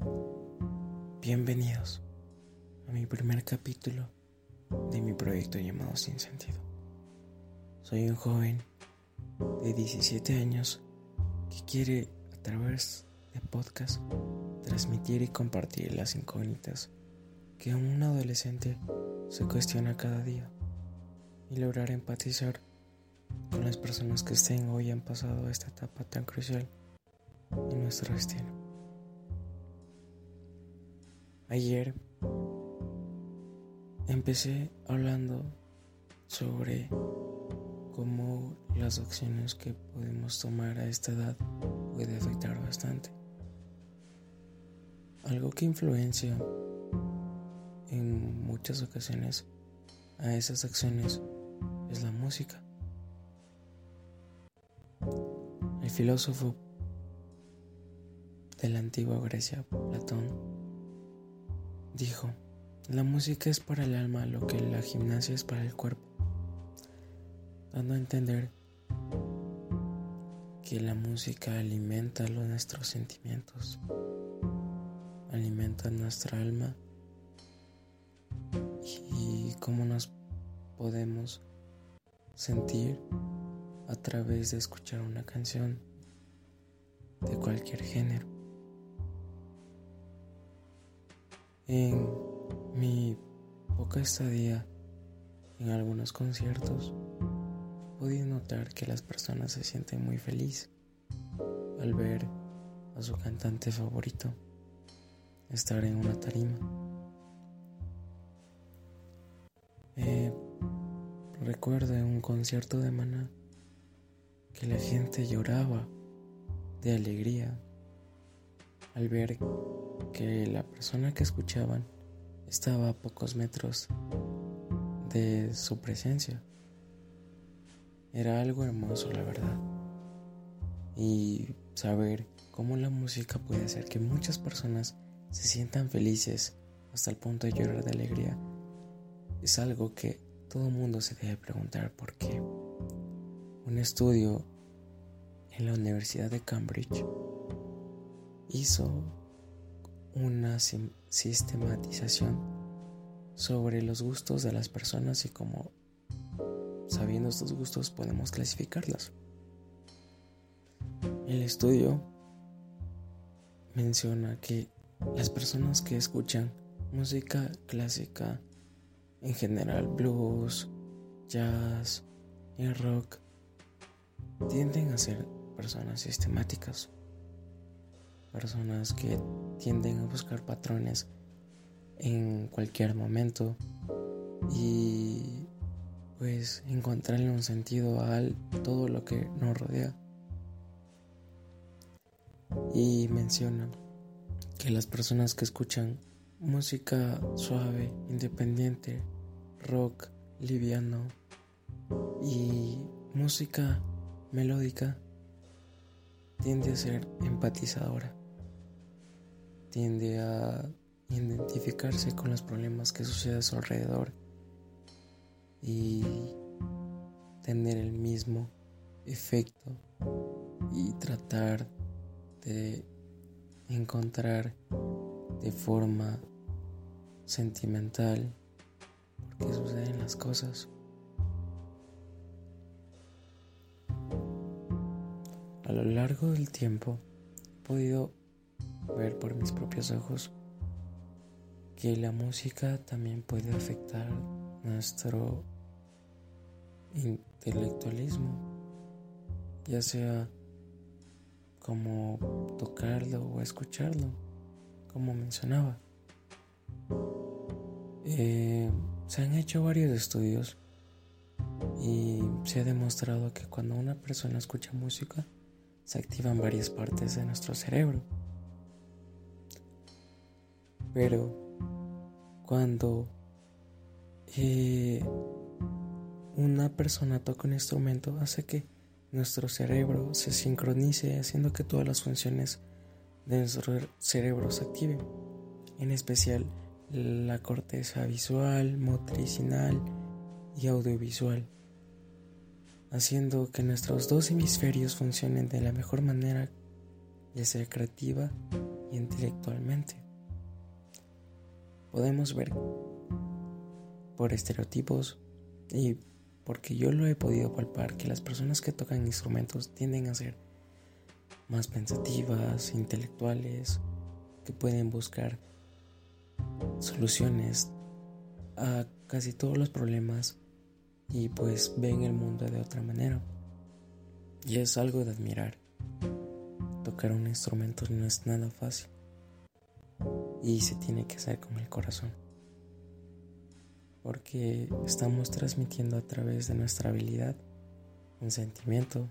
Bienvenidos a mi primer capítulo de mi proyecto llamado Sin Sentido. Soy un joven de 17 años que quiere a través de podcast transmitir y compartir las incógnitas que un adolescente se cuestiona cada día y lograr empatizar con las personas que estén hoy han pasado esta etapa tan crucial en nuestro destino. Ayer empecé hablando sobre cómo las acciones que podemos tomar a esta edad puede afectar bastante. Algo que influencia en muchas ocasiones a esas acciones es la música. El filósofo de la antigua Grecia, Platón, dijo, la música es para el alma lo que la gimnasia es para el cuerpo, dando a entender que la música alimenta nuestros sentimientos, alimenta nuestra alma y cómo nos podemos sentir a través de escuchar una canción de cualquier género. En mi poca estadía en algunos conciertos, pude notar que las personas se sienten muy felices al ver a su cantante favorito estar en una tarima. Eh, recuerdo en un concierto de Maná que la gente lloraba de alegría al ver que la persona que escuchaban estaba a pocos metros de su presencia. Era algo hermoso, la verdad. Y saber cómo la música puede hacer que muchas personas se sientan felices hasta el punto de llorar de alegría es algo que todo mundo se debe preguntar por qué. Un estudio en la Universidad de Cambridge hizo una sistematización sobre los gustos de las personas y cómo sabiendo estos gustos podemos clasificarlas. El estudio menciona que las personas que escuchan música clásica, en general blues, jazz y rock, tienden a ser personas sistemáticas, personas que tienden a buscar patrones en cualquier momento y pues encontrarle un sentido a todo lo que nos rodea. Y menciona que las personas que escuchan música suave, independiente, rock, liviano y música melódica tiende a ser empatizadora, tiende a identificarse con los problemas que suceden a su alrededor y tener el mismo efecto y tratar de encontrar de forma sentimental por qué suceden las cosas. A lo largo del tiempo he podido ver por mis propios ojos que la música también puede afectar nuestro intelectualismo, ya sea como tocarlo o escucharlo, como mencionaba. Eh, se han hecho varios estudios y se ha demostrado que cuando una persona escucha música, se activan varias partes de nuestro cerebro. Pero cuando eh, una persona toca un instrumento, hace que nuestro cerebro se sincronice, haciendo que todas las funciones de nuestro cerebro se activen, en especial la corteza visual, motricinal y audiovisual haciendo que nuestros dos hemisferios funcionen de la mejor manera, ya sea creativa y intelectualmente. podemos ver por estereotipos y porque yo lo he podido palpar que las personas que tocan instrumentos tienden a ser más pensativas, intelectuales, que pueden buscar soluciones a casi todos los problemas y pues ven el mundo de otra manera. Y es algo de admirar. Tocar un instrumento no es nada fácil y se tiene que hacer con el corazón. Porque estamos transmitiendo a través de nuestra habilidad un sentimiento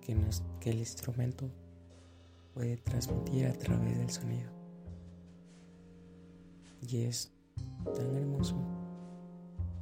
que, nos, que el instrumento puede transmitir a través del sonido. Y es tan hermoso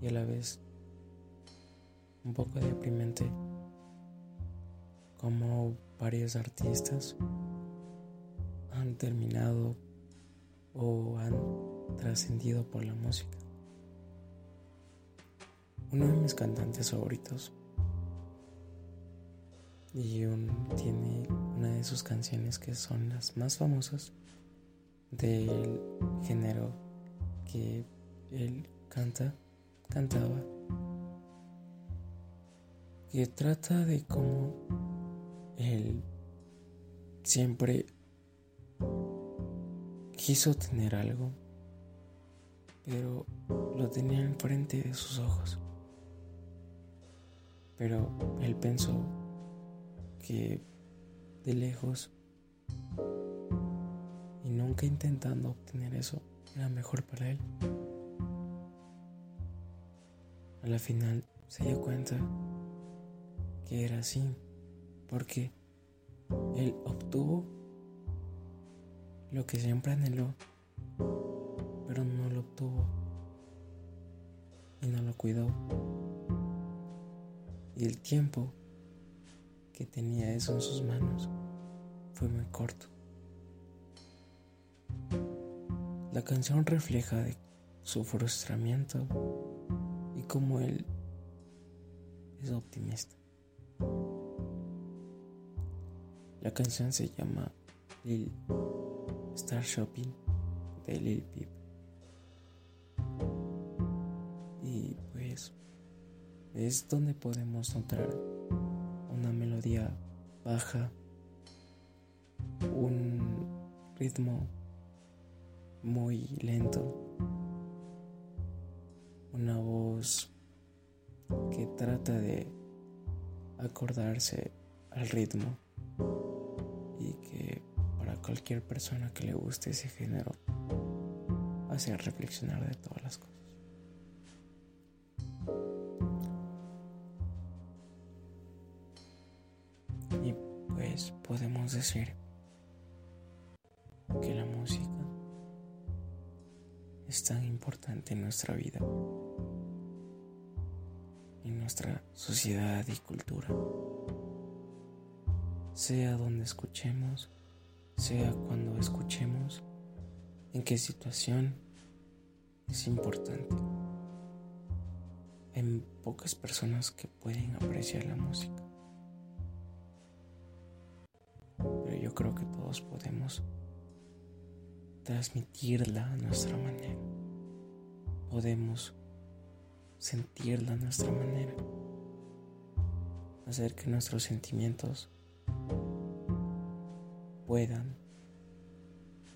y a la vez un poco deprimente como varios artistas han terminado o han trascendido por la música. Uno de mis cantantes favoritos y tiene una de sus canciones que son las más famosas del género que él canta, cantaba, que trata de cómo él siempre quiso tener algo, pero lo tenía enfrente de sus ojos. Pero él pensó que de lejos y nunca intentando obtener eso era mejor para él. A la final se dio cuenta que era así, porque él obtuvo lo que siempre anheló, pero no lo obtuvo y no lo cuidó. Y el tiempo que tenía eso en sus manos fue muy corto. La canción refleja su frustramiento y cómo él es optimista. La canción se llama Lil Star Shopping de Lil Peep. Y pues es donde podemos notar una melodía baja, un ritmo muy lento, una voz que trata de acordarse al ritmo y que para cualquier persona que le guste ese género hace reflexionar de todas las cosas. Y pues podemos decir importante en nuestra vida, en nuestra sociedad y cultura. Sea donde escuchemos, sea cuando escuchemos, en qué situación es importante. Hay pocas personas que pueden apreciar la música. Pero yo creo que todos podemos transmitirla a nuestra manera. Podemos sentirla a nuestra manera. Hacer que nuestros sentimientos puedan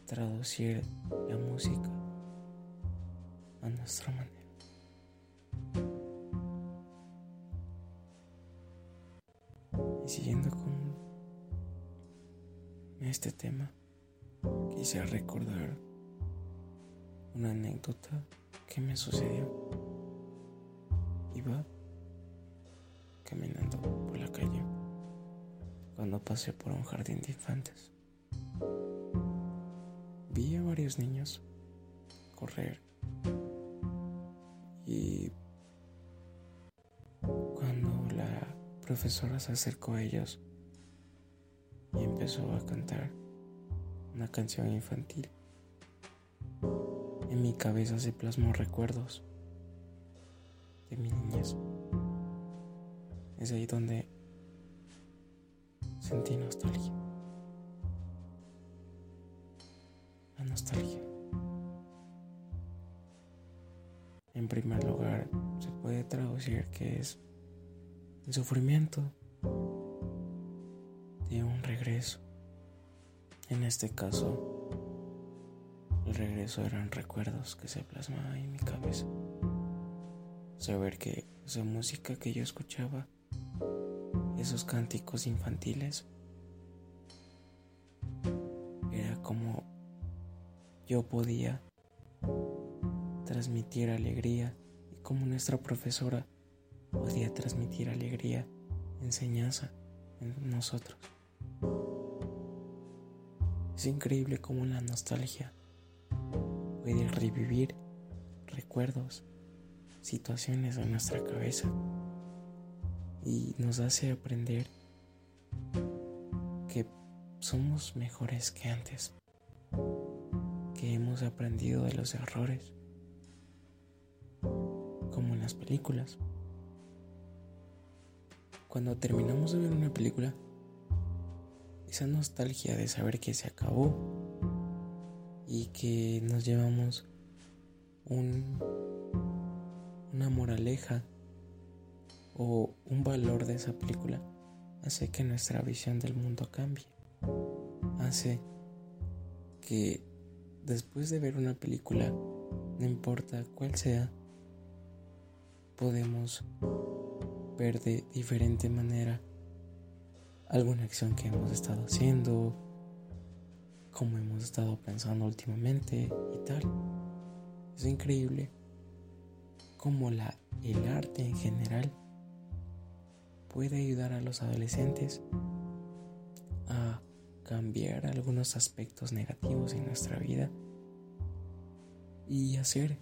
traducir la música a nuestra manera. Y siguiendo con este tema, quise recordar una anécdota que me sucedió. Iba caminando por la calle cuando pasé por un jardín de infantes. Vi a varios niños correr y cuando la profesora se acercó a ellos y empezó a cantar una canción infantil. En mi cabeza se plasmó recuerdos de mi niñez. Es ahí donde sentí nostalgia. La nostalgia. En primer lugar, se puede traducir que es el sufrimiento de un regreso. En este caso, regreso eran recuerdos que se plasmaban en mi cabeza. Saber que esa música que yo escuchaba, esos cánticos infantiles, era como yo podía transmitir alegría y como nuestra profesora podía transmitir alegría, enseñanza en nosotros. Es increíble cómo la nostalgia puede revivir recuerdos, situaciones en nuestra cabeza y nos hace aprender que somos mejores que antes, que hemos aprendido de los errores, como en las películas. Cuando terminamos de ver una película, esa nostalgia de saber que se acabó y que nos llevamos un, una moraleja o un valor de esa película hace que nuestra visión del mundo cambie. Hace que después de ver una película, no importa cuál sea, podemos ver de diferente manera alguna acción que hemos estado haciendo, como hemos estado pensando últimamente y tal. Es increíble cómo la, el arte en general puede ayudar a los adolescentes a cambiar algunos aspectos negativos en nuestra vida y hacer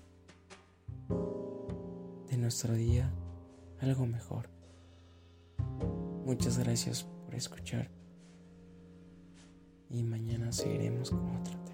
de nuestro día algo mejor. Muchas gracias por escuchar y mañana seguiremos con otro tema.